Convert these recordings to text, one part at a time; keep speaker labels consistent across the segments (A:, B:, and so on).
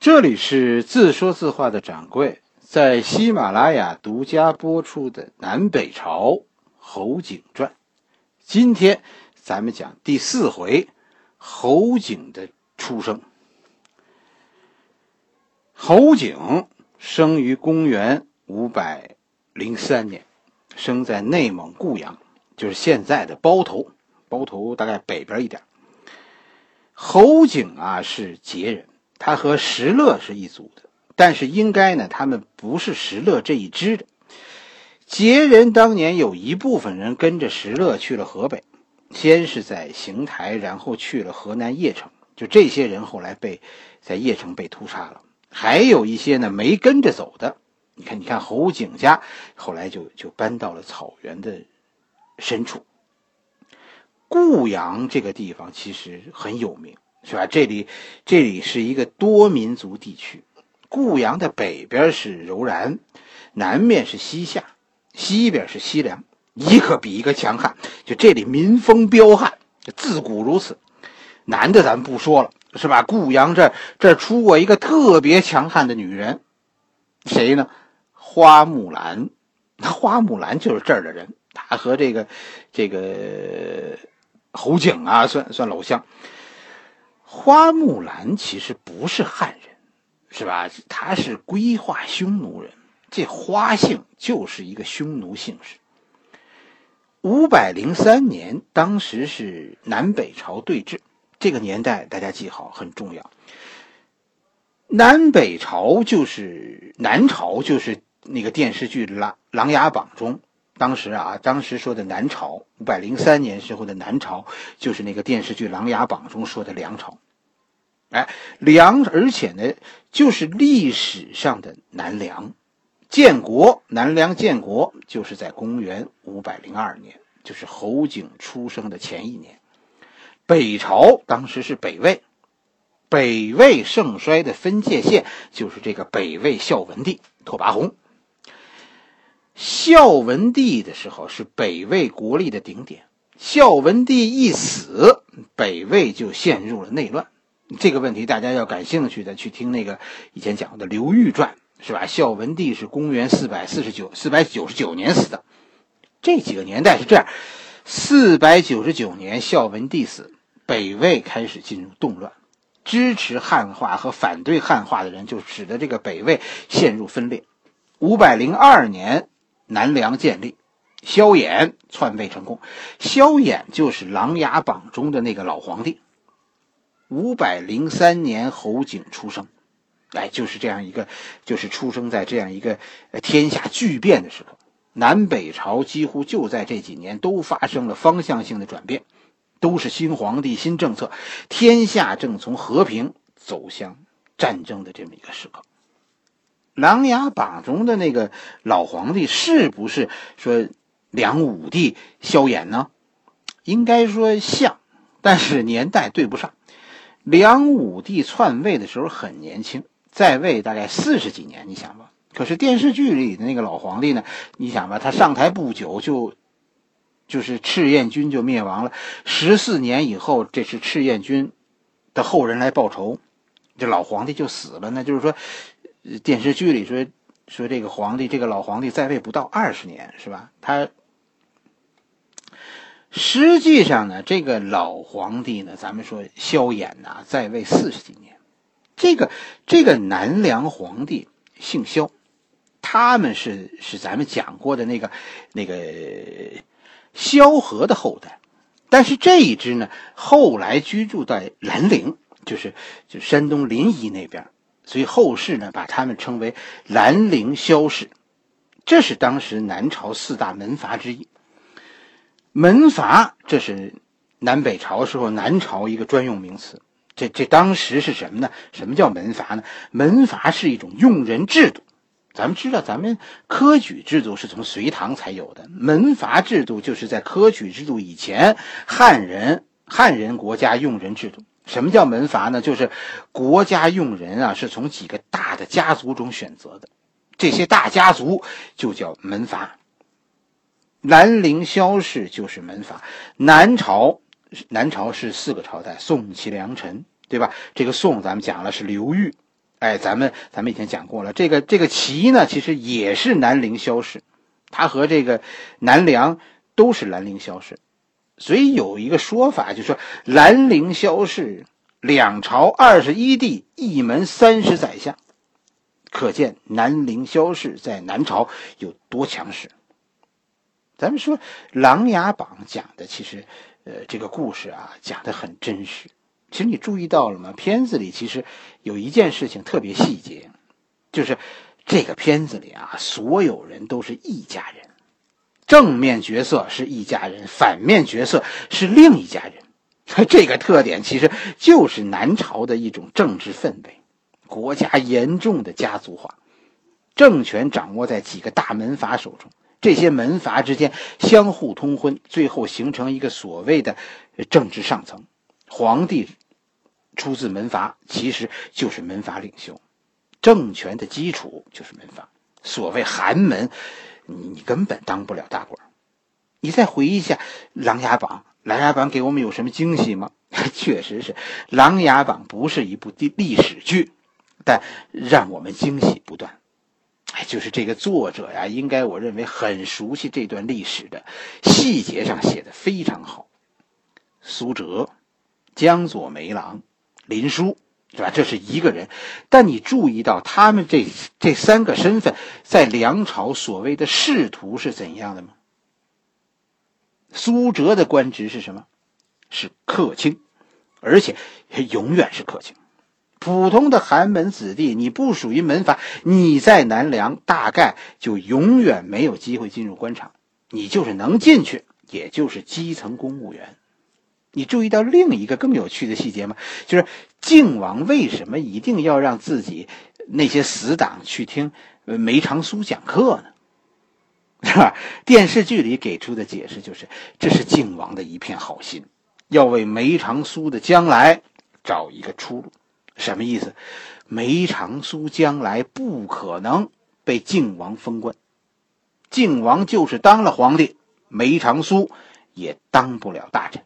A: 这里是自说自话的掌柜，在喜马拉雅独家播出的《南北朝侯景传》，今天咱们讲第四回侯景的出生。侯景生于公元五百零三年，生在内蒙固阳，就是现在的包头，包头大概北边一点。侯景啊是羯人。他和石勒是一组的，但是应该呢，他们不是石勒这一支的。羯人当年有一部分人跟着石勒去了河北，先是在邢台，然后去了河南邺城。就这些人后来被在邺城被屠杀了，还有一些呢没跟着走的。你看，你看侯景家后来就就搬到了草原的深处。固阳这个地方其实很有名。是吧？这里，这里是一个多民族地区。固阳的北边是柔然，南面是西夏，西边是西凉，一个比一个强悍。就这里民风彪悍，自古如此。男的咱不说了，是吧？固阳这这出过一个特别强悍的女人，谁呢？花木兰。那花木兰就是这儿的人，她和这个这个侯景啊，算算老乡。花木兰其实不是汉人，是吧？她是归化匈奴人。这花姓就是一个匈奴姓氏。五百零三年，当时是南北朝对峙，这个年代大家记好，很重要。南北朝就是南朝，就是那个电视剧《琅琅琊榜》中，当时啊，当时说的南朝，五百零三年时候的南朝，就是那个电视剧《琅琊榜》中说的梁朝。哎，梁，而且呢，就是历史上的南梁，建国，南梁建国就是在公元五百零二年，就是侯景出生的前一年。北朝当时是北魏，北魏盛衰的分界线就是这个北魏孝文帝拓跋宏。孝文帝的时候是北魏国力的顶点，孝文帝一死，北魏就陷入了内乱。这个问题大家要感兴趣的，去听那个以前讲的《刘裕传》，是吧？孝文帝是公元四百四十九、四百九十九年死的。这几个年代是这样：四百九十九年孝文帝死，北魏开始进入动乱，支持汉化和反对汉化的人就使得这个北魏陷入分裂。五百零二年，南梁建立，萧衍篡位成功。萧衍就是《琅琊榜》中的那个老皇帝。五百零三年，侯景出生，哎，就是这样一个，就是出生在这样一个天下巨变的时候。南北朝几乎就在这几年都发生了方向性的转变，都是新皇帝、新政策，天下正从和平走向战争的这么一个时刻。《琅琊榜》中的那个老皇帝是不是说梁武帝萧衍呢？应该说像，但是年代对不上。梁武帝篡位的时候很年轻，在位大概四十几年，你想吧。可是电视剧里的那个老皇帝呢？你想吧，他上台不久就，就是赤焰军就灭亡了。十四年以后，这是赤焰军的后人来报仇，这老皇帝就死了。那就是说，电视剧里说说这个皇帝，这个老皇帝在位不到二十年，是吧？他。实际上呢，这个老皇帝呢，咱们说萧衍呐，在位四十几年。这个这个南梁皇帝姓萧，他们是是咱们讲过的那个那个萧何的后代。但是这一支呢，后来居住在兰陵，就是就山东临沂那边，所以后世呢把他们称为兰陵萧氏。这是当时南朝四大门阀之一。门阀，这是南北朝时候南朝一个专用名词。这这当时是什么呢？什么叫门阀呢？门阀是一种用人制度。咱们知道，咱们科举制度是从隋唐才有的，门阀制度就是在科举制度以前，汉人汉人国家用人制度。什么叫门阀呢？就是国家用人啊，是从几个大的家族中选择的，这些大家族就叫门阀。兰陵萧氏就是门阀。南朝，南朝是四个朝代：宋、齐、梁、陈，对吧？这个宋咱们讲了是刘裕，哎，咱们咱们以前讲过了，这个这个齐呢，其实也是南陵萧氏，他和这个南梁都是兰陵萧氏，所以有一个说法，就说兰陵萧氏两朝二十一帝，一门三十宰相，可见南陵萧氏在南朝有多强势。咱们说《琅琊榜》讲的，其实，呃，这个故事啊，讲的很真实。其实你注意到了吗？片子里其实有一件事情特别细节，就是这个片子里啊，所有人都是一家人，正面角色是一家人，反面角色是另一家人。这个特点其实就是南朝的一种政治氛围，国家严重的家族化，政权掌握在几个大门阀手中，这些门阀之间相互通婚，最后形成一个所谓的政治上层，皇帝。出自门阀，其实就是门阀领袖，政权的基础就是门阀。所谓寒门，你你根本当不了大官。你再回忆一下《琅琊榜》，《琅琊榜》给我们有什么惊喜吗？确实是，《琅琊榜》不是一部历历史剧，但让我们惊喜不断。哎，就是这个作者呀，应该我认为很熟悉这段历史的，细节上写的非常好。苏辙，江左梅郎。林殊，是吧？这是一个人，但你注意到他们这这三个身份在梁朝所谓的仕途是怎样的吗？苏辙的官职是什么？是客卿，而且永远是客卿。普通的寒门子弟，你不属于门阀，你在南梁大概就永远没有机会进入官场。你就是能进去，也就是基层公务员。你注意到另一个更有趣的细节吗？就是靖王为什么一定要让自己那些死党去听梅长苏讲课呢？是吧？电视剧里给出的解释就是，这是靖王的一片好心，要为梅长苏的将来找一个出路。什么意思？梅长苏将来不可能被靖王封官，靖王就是当了皇帝，梅长苏也当不了大臣。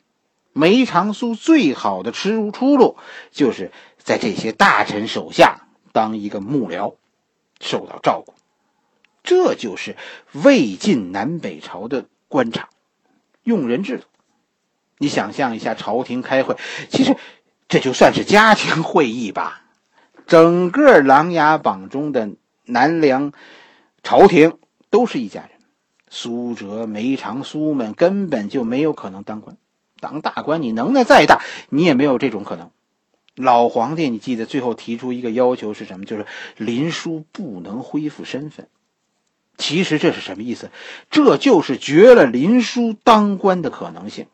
A: 梅长苏最好的出出路，就是在这些大臣手下当一个幕僚，受到照顾。这就是魏晋南北朝的官场用人制度。你想象一下，朝廷开会，其实这就算是家庭会议吧。整个《琅琊榜》中的南梁朝廷都是一家人，苏辙、梅长苏们根本就没有可能当官。当大官，你能耐再大，你也没有这种可能。老皇帝，你记得最后提出一个要求是什么？就是林殊不能恢复身份。其实这是什么意思？这就是绝了林殊当官的可能性。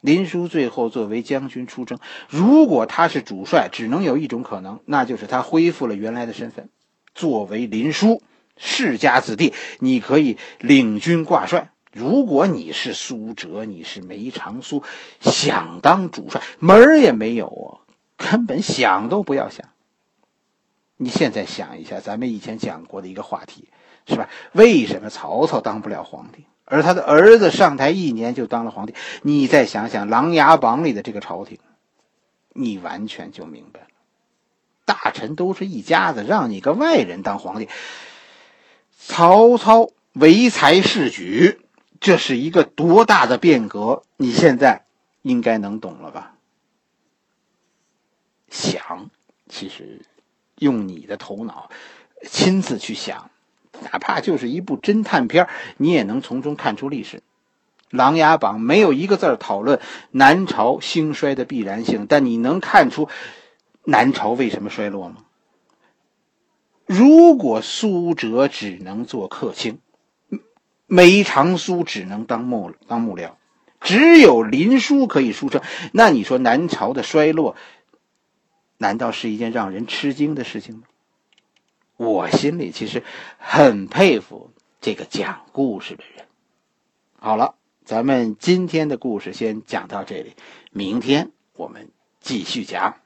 A: 林殊最后作为将军出征，如果他是主帅，只能有一种可能，那就是他恢复了原来的身份。作为林殊世家子弟，你可以领军挂帅。如果你是苏辙，你是梅长苏，想当主帅门儿也没有啊，根本想都不要想。你现在想一下，咱们以前讲过的一个话题，是吧？为什么曹操当不了皇帝，而他的儿子上台一年就当了皇帝？你再想想《琅琊榜》里的这个朝廷，你完全就明白了。大臣都是一家子，让你个外人当皇帝，曹操唯才是举。这是一个多大的变革？你现在应该能懂了吧？想，其实用你的头脑亲自去想，哪怕就是一部侦探片，你也能从中看出历史。《琅琊榜》没有一个字讨论南朝兴衰的必然性，但你能看出南朝为什么衰落吗？如果苏辙只能做客卿。梅长苏只能当幕当幕僚，只有林殊可以书生。那你说南朝的衰落，难道是一件让人吃惊的事情吗？我心里其实很佩服这个讲故事的人。好了，咱们今天的故事先讲到这里，明天我们继续讲。